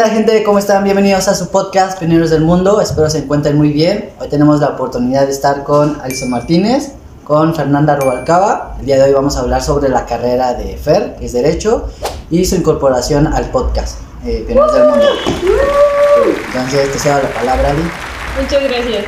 onda gente? ¿Cómo están? Bienvenidos a su podcast Pioneros del Mundo. Espero se encuentren muy bien. Hoy tenemos la oportunidad de estar con Alison Martínez, con Fernanda Rubalcaba. El día de hoy vamos a hablar sobre la carrera de Fer, que es Derecho, y su incorporación al podcast eh, del Mundo. Entonces, te cedo la palabra, Ali. Muchas gracias.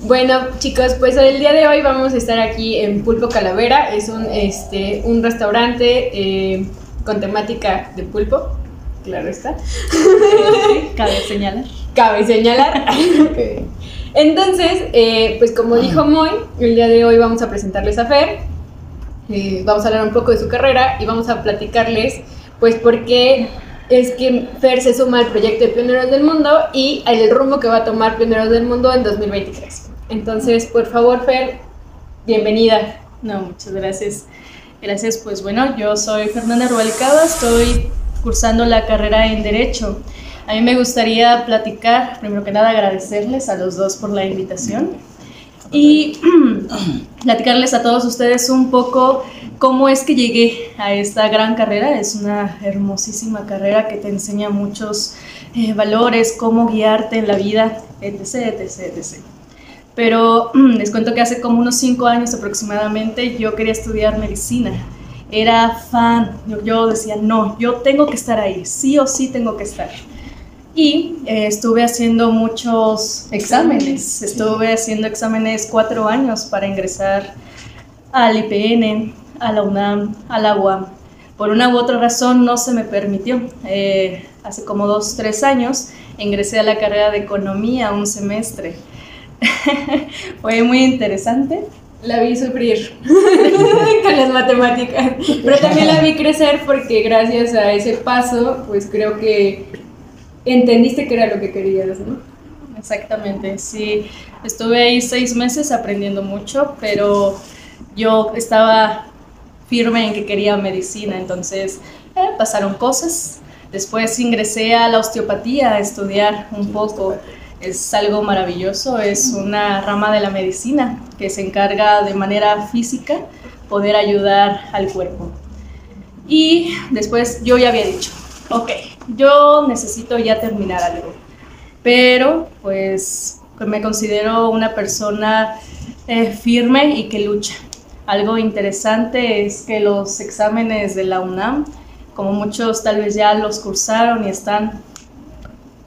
Bueno, chicos, pues el día de hoy vamos a estar aquí en Pulpo Calavera. Es un, este, un restaurante eh, con temática de pulpo. Claro está. Cabe señalar. Cabe señalar. Entonces, eh, pues como dijo Moy, el día de hoy vamos a presentarles a Fer. Eh, vamos a hablar un poco de su carrera y vamos a platicarles, pues, por qué es que Fer se suma al proyecto de Pioneros del Mundo y el rumbo que va a tomar Pioneros del Mundo en 2023. Entonces, por favor, Fer, bienvenida. No, muchas gracias. Gracias, pues bueno, yo soy Fernanda Rubalcaba, estoy cursando la carrera en Derecho. A mí me gustaría platicar, primero que nada agradecerles a los dos por la invitación y platicarles a todos ustedes un poco cómo es que llegué a esta gran carrera. Es una hermosísima carrera que te enseña muchos eh, valores, cómo guiarte en la vida, etc., etc., etc. Pero les cuento que hace como unos cinco años aproximadamente yo quería estudiar medicina. Era fan, yo, yo decía, no, yo tengo que estar ahí, sí o sí tengo que estar. Y eh, estuve haciendo muchos exámenes, estuve haciendo exámenes cuatro años para ingresar al IPN, a la UNAM, a la UAM. Por una u otra razón no se me permitió. Eh, hace como dos, tres años ingresé a la carrera de economía un semestre. Fue muy interesante. La vi sufrir con las matemáticas, pero también la vi crecer porque gracias a ese paso, pues creo que entendiste que era lo que querías, ¿no? Exactamente, sí. Estuve ahí seis meses aprendiendo mucho, pero yo estaba firme en que quería medicina, entonces eh, pasaron cosas. Después ingresé a la osteopatía a estudiar un poco. Es algo maravilloso, es una rama de la medicina que se encarga de manera física poder ayudar al cuerpo. Y después yo ya había dicho, ok, yo necesito ya terminar algo, pero pues me considero una persona eh, firme y que lucha. Algo interesante es que los exámenes de la UNAM, como muchos tal vez ya los cursaron y están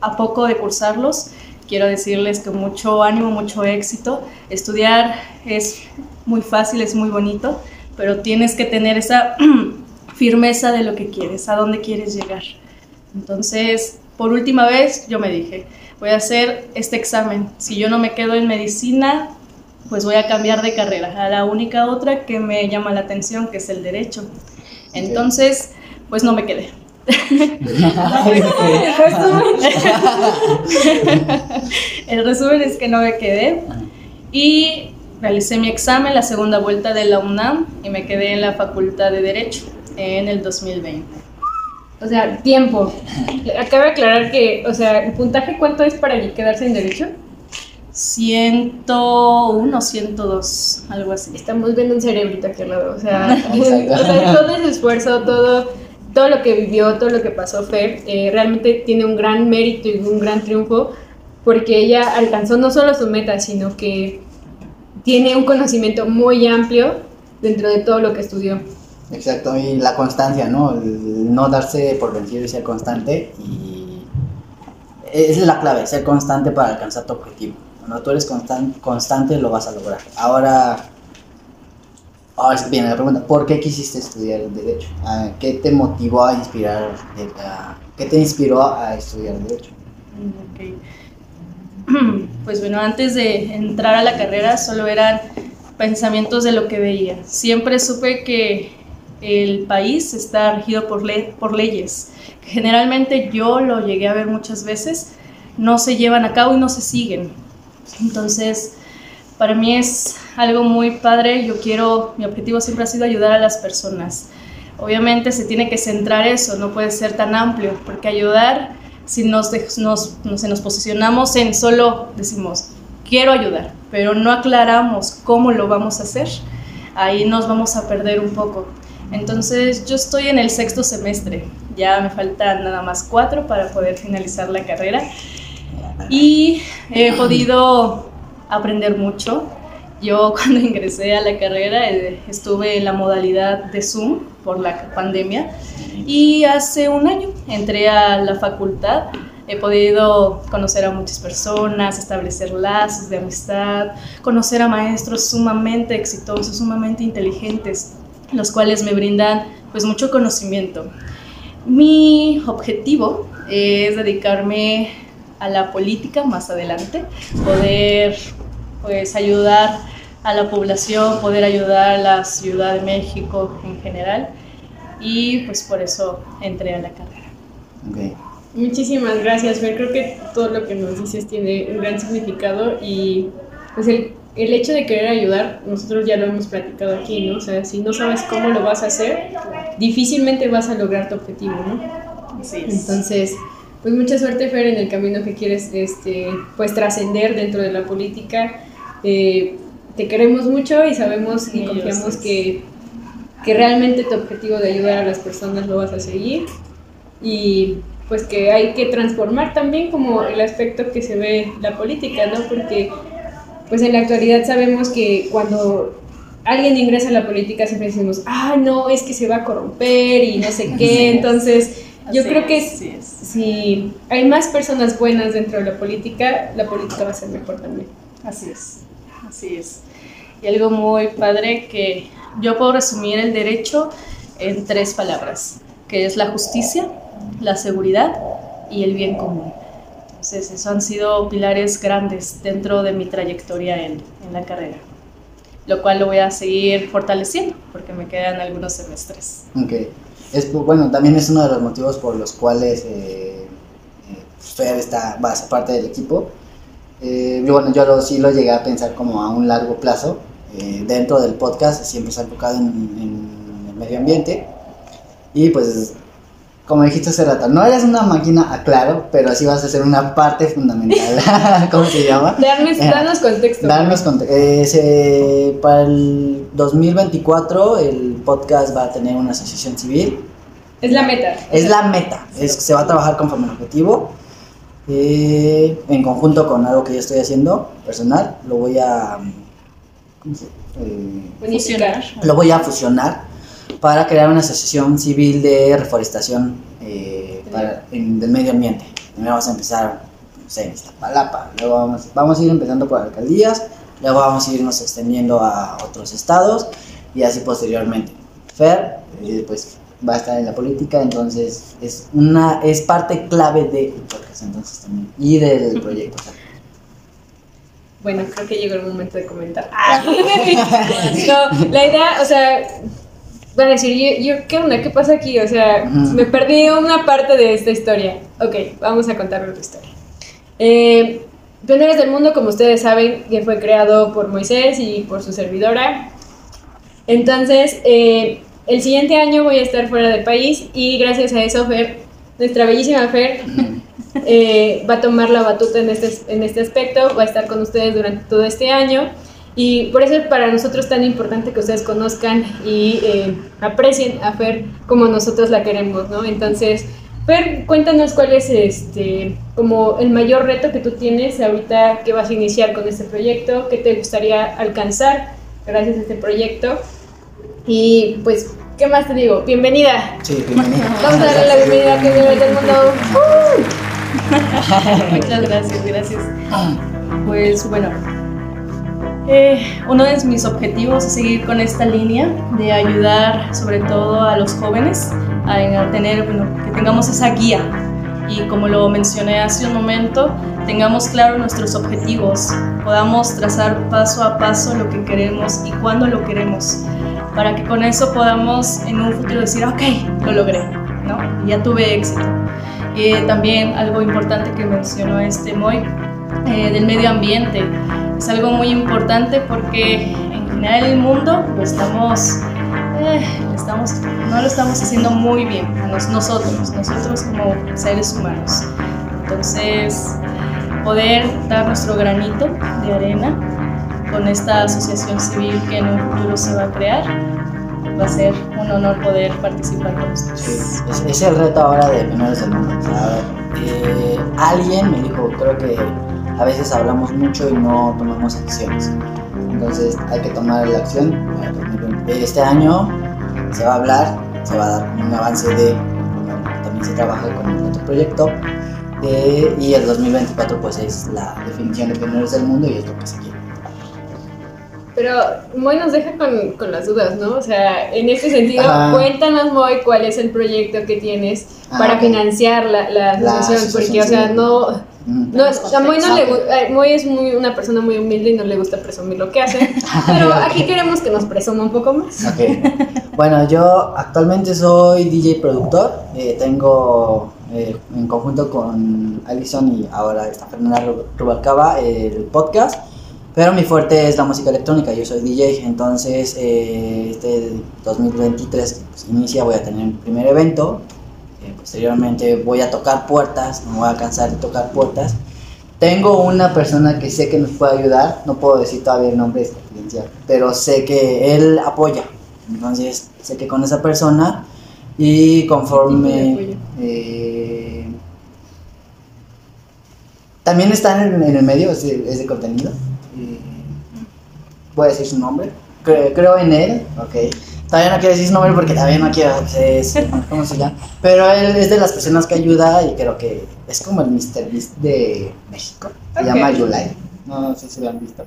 a poco de cursarlos, quiero decirles que mucho ánimo, mucho éxito. Estudiar es muy fácil, es muy bonito, pero tienes que tener esa firmeza de lo que quieres, a dónde quieres llegar. Entonces, por última vez, yo me dije, voy a hacer este examen. Si yo no me quedo en medicina, pues voy a cambiar de carrera a la única otra que me llama la atención, que es el derecho. Entonces, pues no me quedé. El resumen es que no me quedé y realicé mi examen, la segunda vuelta de la UNAM y me quedé en la Facultad de Derecho en el 2020. O sea, tiempo. Acaba de aclarar que, o sea, ¿el puntaje cuánto es para quedarse en derecho? 101, 102, algo así. Estamos viendo un cerebrito aquí al lado. O sea, o sea todo ese esfuerzo, todo, todo lo que vivió, todo lo que pasó Fer, eh, realmente tiene un gran mérito y un gran triunfo porque ella alcanzó no solo su meta, sino que tiene un conocimiento muy amplio dentro de todo lo que estudió. Exacto, y la constancia, ¿no? No darse por vencido y ser constante. Y esa es la clave, ser constante para alcanzar tu objetivo. Cuando tú eres constan constante, lo vas a lograr. Ahora, ahora viene la pregunta: ¿por qué quisiste estudiar Derecho? Ah, ¿Qué te motivó a inspirar? ¿Qué te inspiró a estudiar Derecho? Okay. Pues bueno, antes de entrar a la carrera, solo eran pensamientos de lo que veía. Siempre supe que el país está regido por, le por leyes. Generalmente yo lo llegué a ver muchas veces, no se llevan a cabo y no se siguen. Entonces, para mí es algo muy padre. Yo quiero, mi objetivo siempre ha sido ayudar a las personas. Obviamente se tiene que centrar eso, no puede ser tan amplio, porque ayudar, si nos, nos, nos, nos posicionamos en solo decimos, quiero ayudar, pero no aclaramos cómo lo vamos a hacer, ahí nos vamos a perder un poco. Entonces yo estoy en el sexto semestre, ya me faltan nada más cuatro para poder finalizar la carrera y he podido aprender mucho. Yo cuando ingresé a la carrera eh, estuve en la modalidad de Zoom por la pandemia y hace un año entré a la facultad. He podido conocer a muchas personas, establecer lazos de amistad, conocer a maestros sumamente exitosos, sumamente inteligentes, los cuales me brindan pues mucho conocimiento. Mi objetivo es dedicarme a la política más adelante, poder pues ayudar a la población, poder ayudar a la Ciudad de México en general y pues por eso entré a la carrera. Ok. Muchísimas gracias, Fer. Creo que todo lo que nos dices tiene un gran significado y pues el, el hecho de querer ayudar, nosotros ya lo hemos platicado aquí, ¿no? O sea, si no sabes cómo lo vas a hacer, difícilmente vas a lograr tu objetivo, ¿no? Así es. Entonces, pues mucha suerte, Fer, en el camino que quieres este, pues trascender dentro de la política. Eh, te queremos mucho y sabemos y confiamos que, que realmente tu objetivo de ayudar a las personas lo vas a seguir y pues que hay que transformar también como el aspecto que se ve la política, ¿no? Porque pues en la actualidad sabemos que cuando alguien ingresa a la política siempre decimos, ah, no, es que se va a corromper y no sé qué, es. entonces yo Así creo que es, es. si hay más personas buenas dentro de la política, la política va a ser mejor también. Así es, así es. Y algo muy padre que yo puedo resumir el derecho en tres palabras, que es la justicia, la seguridad y el bien común. Entonces, eso han sido pilares grandes dentro de mi trayectoria en, en la carrera, lo cual lo voy a seguir fortaleciendo porque me quedan algunos semestres. Ok. Es, bueno, también es uno de los motivos por los cuales eh, eh, Fer está, va a ser parte del equipo. Eh, yo, bueno, yo lo, sí lo llegué a pensar como a un largo plazo. Eh, dentro del podcast siempre se ha enfocado en, en el medio ambiente. Y pues, como dijiste hace rato, no eres una máquina, aclaro, pero sí vas a ser una parte fundamental. ¿Cómo se llama? Darnos, danos contexto. Darnos conte- eh, para el 2024 el podcast va a tener una asociación civil. Es la meta. Es la meta, es, se va a trabajar conforme al objetivo. Eh, en conjunto con algo que yo estoy haciendo personal, lo voy a ¿cómo se- eh, Unificar. lo voy a fusionar para crear una asociación civil de reforestación eh, para- en- del medio ambiente. Primero vamos a empezar, no sé, en Iztapalapa, luego vamos, vamos a ir empezando por alcaldías, luego vamos a irnos extendiendo a otros estados y así posteriormente. Fer, pues va a estar en la política, entonces es una es parte clave del podcast entonces también y del proyecto. o sea. Bueno, creo que llegó el momento de comentar. Ah. no, la idea, o sea, van a decir, yo, yo, ¿qué onda? ¿Qué pasa aquí? O sea, me perdí una parte de esta historia. Ok, vamos a contar otra historia. Eh, Pioneros del Mundo, como ustedes saben, que fue creado por Moisés y por su servidora. Entonces, eh, el siguiente año voy a estar fuera del país y gracias a eso, Fer, nuestra bellísima Fer, eh, va a tomar la batuta en este, en este aspecto, va a estar con ustedes durante todo este año. Y por eso es para nosotros tan importante que ustedes conozcan y eh, aprecien a Fer como nosotros la queremos, ¿no? Entonces, Fer, cuéntanos cuál es este, como el mayor reto que tú tienes ahorita que vas a iniciar con este proyecto, qué te gustaría alcanzar gracias a este proyecto y pues, ¿qué más te digo? Bienvenida. Sí, bienvenida. Vamos a darle la bienvenida a Pioneros del Mundo. Muchas gracias, gracias. Pues bueno, eh, uno de mis objetivos es seguir con esta línea de ayudar sobre todo a los jóvenes a, a tener, bueno, que tengamos esa guía y como lo mencioné hace un momento, tengamos claro nuestros objetivos, podamos trazar paso a paso lo que queremos y cuándo lo queremos, para que con eso podamos en un futuro decir, ok, lo logré, ¿no? Ya tuve éxito. Eh, también algo importante que mencionó este Moy, eh, del medio ambiente. Es algo muy importante porque en general el mundo lo estamos, eh, estamos, no lo estamos haciendo muy bien, nosotros, nosotros como seres humanos. Entonces, poder dar nuestro granito de arena con esta asociación civil que en un futuro se va a crear, va a ser un honor poder participar con ustedes. Es, el reto ahora de Primeros del Mundo. Eh, alguien me dijo, creo que a veces hablamos mucho y no tomamos acciones. Entonces hay que tomar la acción. Bueno, 2020. Este año se va a hablar, se va a dar un avance de, también se trabaja con otro proyecto. eh, y el 2024 pues es la definición de Primeros del Mundo y es lo que se quiere. Pero Moy nos deja con, con las dudas, ¿no? O sea, en este sentido, Ajá. cuéntanos, Moy, cuál es el proyecto que tienes Ah, para financiar la, la La asociación, porque, o sea, no... Mm. No, a Moy no le gusta, Moy es muy, una persona muy humilde y no le gusta presumir lo que hace, pero aquí queremos que nos presuma un poco más. Ok. Bueno, yo actualmente soy DJ productor. eh, tengo eh, en conjunto con Alison y ahora está Fernanda Ru- Rubalcaba el podcast. Pero mi fuerte es la música electrónica. Yo soy DJ. Entonces, eh, este 2023 que pues, inicia, voy a tener mi primer evento. eh, posteriormente voy a tocar puertas. No voy a cansar de tocar puertas. Tengo una persona que sé que nos puede ayudar, no puedo decir todavía el nombre, es confidencial, pero sé que él apoya. Entonces, sé que con esa persona y ¿Qué tipo de conforme... eh, también está en, en el medio, es de, es de contenido. Eh, voy a decir su nombre. Cre- creo en él, ok. Todavía no quiero decir su nombre porque todavía no quiero decir cómo se llama. Pero él es de las personas que ayuda y creo que es como el Mr. Beast de México. Se Ok. llama Yulai. No sé si lo han visto.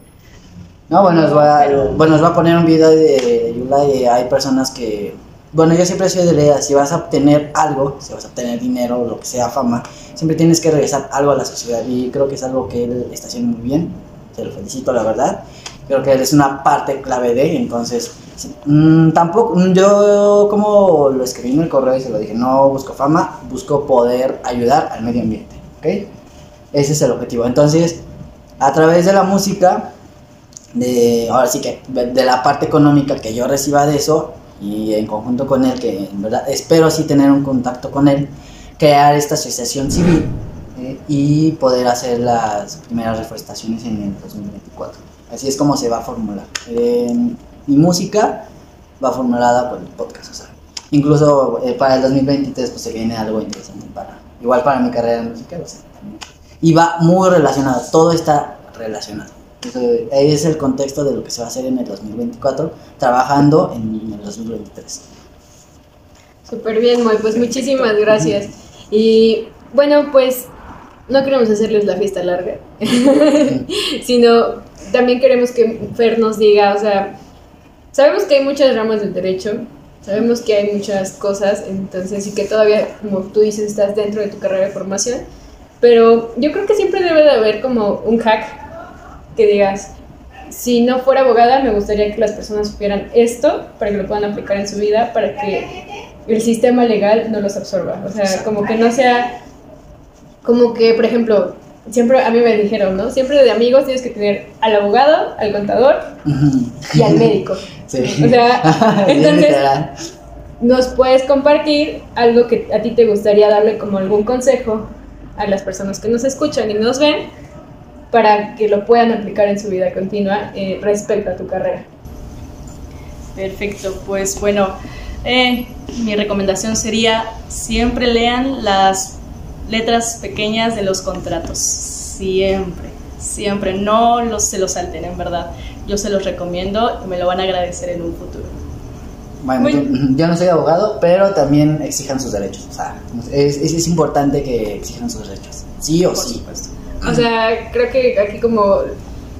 No, bueno, os voy a, Pero- bueno, os voy a poner un video de Yulai. Hay personas que. Bueno, yo siempre soy de la idea: si vas a obtener algo, si vas a obtener dinero, lo que sea, fama, siempre tienes que regresar algo a la sociedad. Y creo que es algo que él está haciendo muy bien. Se lo felicito, la verdad. Creo que él es una parte clave de, entonces, mm, tampoco, mm, yo como lo escribí en el correo y se lo dije, no busco fama, busco poder ayudar al medio ambiente, ¿ok? Ese es el objetivo. Entonces, a través de la música, de, ahora sí que, de, la parte económica que yo reciba de eso, y en conjunto con él, que en verdad espero sí tener un contacto con él, crear esta asociación civil y poder hacer las primeras reforestaciones en el 2024. Así es como se va a formular. Eh, mi música va formulada por el podcast, o sea, incluso eh, para el 2023 pues se viene algo interesante para, igual para mi carrera musical, o sea, también. Y va muy relacionado, todo está relacionado. Eso, ahí es el contexto de lo que se va a hacer en el 2024, trabajando en el 2023. Súper bien, Moy, pues muchísimas gracias. Y bueno, pues no queremos hacerles la fiesta larga, sino también queremos que Fer nos diga, o sea, sabemos que hay muchas ramas del derecho, sabemos que hay muchas cosas, entonces y que todavía, como tú dices, estás dentro de tu carrera de formación, pero yo creo que siempre debe de haber como un hack que digas, si no fuera abogada, me gustaría que las personas supieran esto para que lo puedan aplicar en su vida, para que el sistema legal no los absorba. O sea, como que no sea, como que, por ejemplo, siempre a mí me dijeron, ¿no? Siempre de amigos tienes que tener al abogado, al contador y al médico. Sí. O sea, entonces-. Nos puedes compartir algo que a ti te gustaría darle como algún consejo a las personas que nos escuchan y nos ven para que lo puedan aplicar en su vida continua eh, respecto a tu carrera. Perfecto, pues bueno, eh, mi recomendación sería siempre lean las letras pequeñas de los contratos, siempre, siempre, no los, se los salten, en verdad. Yo se los recomiendo y me lo van a agradecer en un futuro. Bueno, Muy- yo, yo no soy abogado, pero también exijan sus derechos. O sea, es, es, es importante que exijan sus derechos. Sí o Por sí. supuesto. O sea, creo que aquí como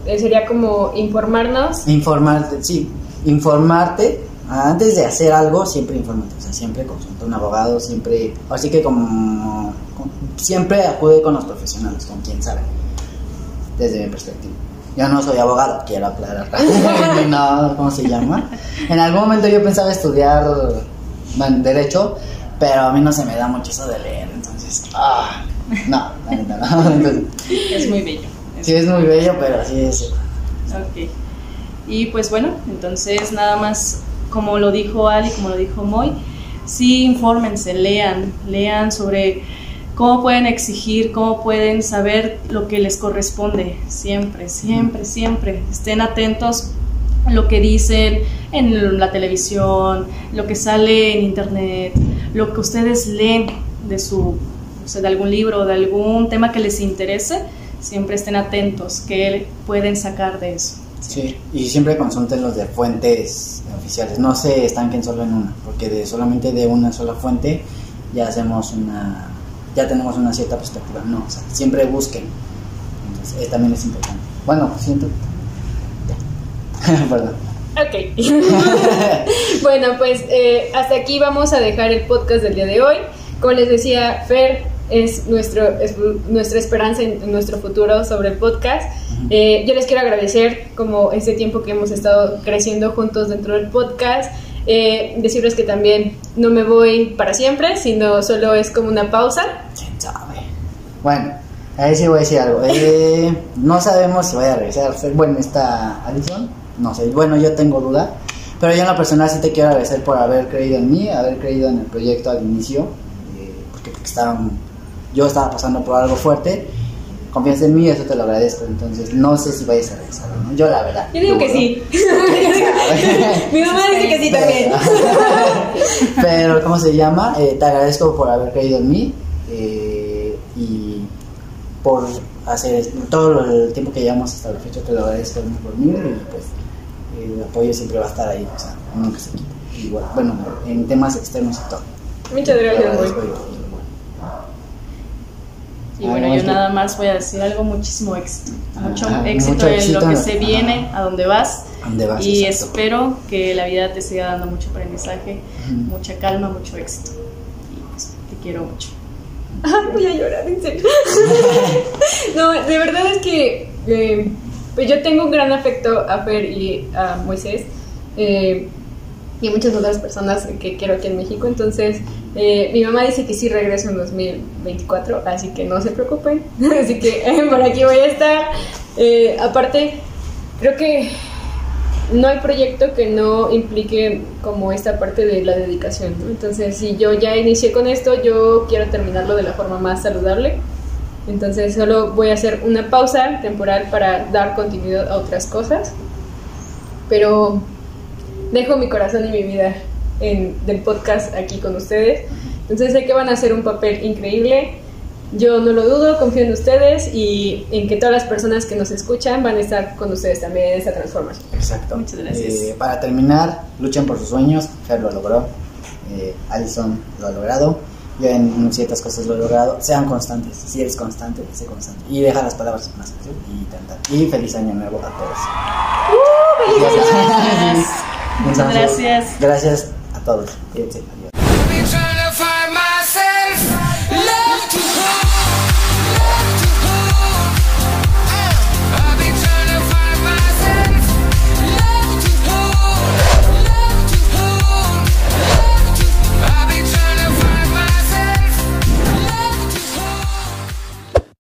eh, sería como informarnos. Informarte, sí. Informarte. Antes de hacer algo, siempre infórmate. O sea, siempre consulta a un abogado, siempre. Así que como. siempre acude con los profesionales, con quien sabe. Desde mi perspectiva. Yo no soy abogado, quiero aclarar. no, ¿cómo se llama? En algún momento yo pensaba estudiar bueno, Derecho, pero a mí no se me da mucho eso de leer, entonces. Ah, no, no. Entonces, Es muy bello. sí, es muy bello, pero sí es. Ok. Y pues bueno, entonces nada más, como lo dijo Ali, como lo dijo Moy, sí infórmense, lean, lean sobre cómo pueden exigir, cómo pueden saber lo que les corresponde, siempre, siempre, siempre. Estén atentos a lo que dicen, en la televisión, lo que sale en internet, lo que ustedes leen de su o sea, de algún libro de algún tema que les interese, siempre estén atentos, que pueden sacar de eso. Sí, y siempre consulten los de fuentes oficiales, no se estanquen solo en una, porque de solamente de una sola fuente ya hacemos una, ya tenemos una cierta perspectiva, no, o sea, siempre busquen, entonces eh, también es importante. Bueno, siento, ya, perdón. Ok. bueno, pues eh, hasta aquí vamos a dejar el podcast del día de hoy. Como les decía, Fer es, nuestro, es nuestra esperanza en, nuestro futuro sobre el podcast. Eh, yo les quiero agradecer como este tiempo que hemos estado creciendo juntos dentro del podcast. Eh, decirles que también no me voy para siempre, sino solo es como una pausa. ¿Quién sabe? Bueno, ahí sí voy a decir algo. Eh, no sabemos si voy a regresar. Bueno, está Alison. No sé. Bueno, yo tengo duda. Pero yo en lo personal sí te quiero agradecer por haber creído en mí, haber creído en el proyecto al inicio. porque, porque estaban yo estaba pasando por algo fuerte, confías en mí, eso te lo agradezco. Entonces, no sé si vayas a regresar, ¿no? Yo la verdad. Yo digo que sí. Mi mamá dice que sí también. Pero, ¿cómo se llama? Eh, te agradezco por haber creído en mí eh, y por hacer todo el tiempo que llevamos hasta la fecha, te lo agradezco por mí y pues el apoyo siempre va a estar ahí, o sea, nunca se quita. Y bueno, bueno en temas externos y todo. Muchas gracias, y bueno, yo nada más voy a decir algo, muchísimo éxito. Mucho, éxito, en lo que se viene, a donde vas. y espero que la vida te siga dando mucho aprendizaje, mucha calma, mucho éxito. Y pues te quiero mucho. voy a llorar, en serio. no, de verdad es que eh, pues yo tengo un gran afecto a Fer y a Moisés. Eh, y muchas otras personas que quiero aquí en México. Entonces, eh, mi mamá dice que sí regreso en 2024, así que no se preocupen. así que por aquí voy a estar. Eh, aparte, creo que no hay proyecto que no implique como esta parte de la dedicación. Entonces, si yo ya inicié con esto, yo quiero terminarlo de la forma más saludable. Entonces, solo voy a hacer una pausa temporal para dar continuidad a otras cosas. Pero dejo mi corazón y mi vida en, del podcast aquí con ustedes. Entonces sé que van a hacer un papel increíble. Yo no lo dudo, confío en ustedes y en que todas las personas que nos escuchan van a estar con ustedes también en esta transformación. Exacto. Muchas gracias. Eh, para terminar, luchen por sus sueños. Fer lo logró. Eh, Alison lo ha logrado. Yo en ciertas cosas lo he logrado. Sean constantes. Si eres constante, sé constante. Y deja las palabras en y Y feliz año nuevo a todos. ¡Uh! ¡Feliz año! Muchas gracias. Gracias a todos. Adiós.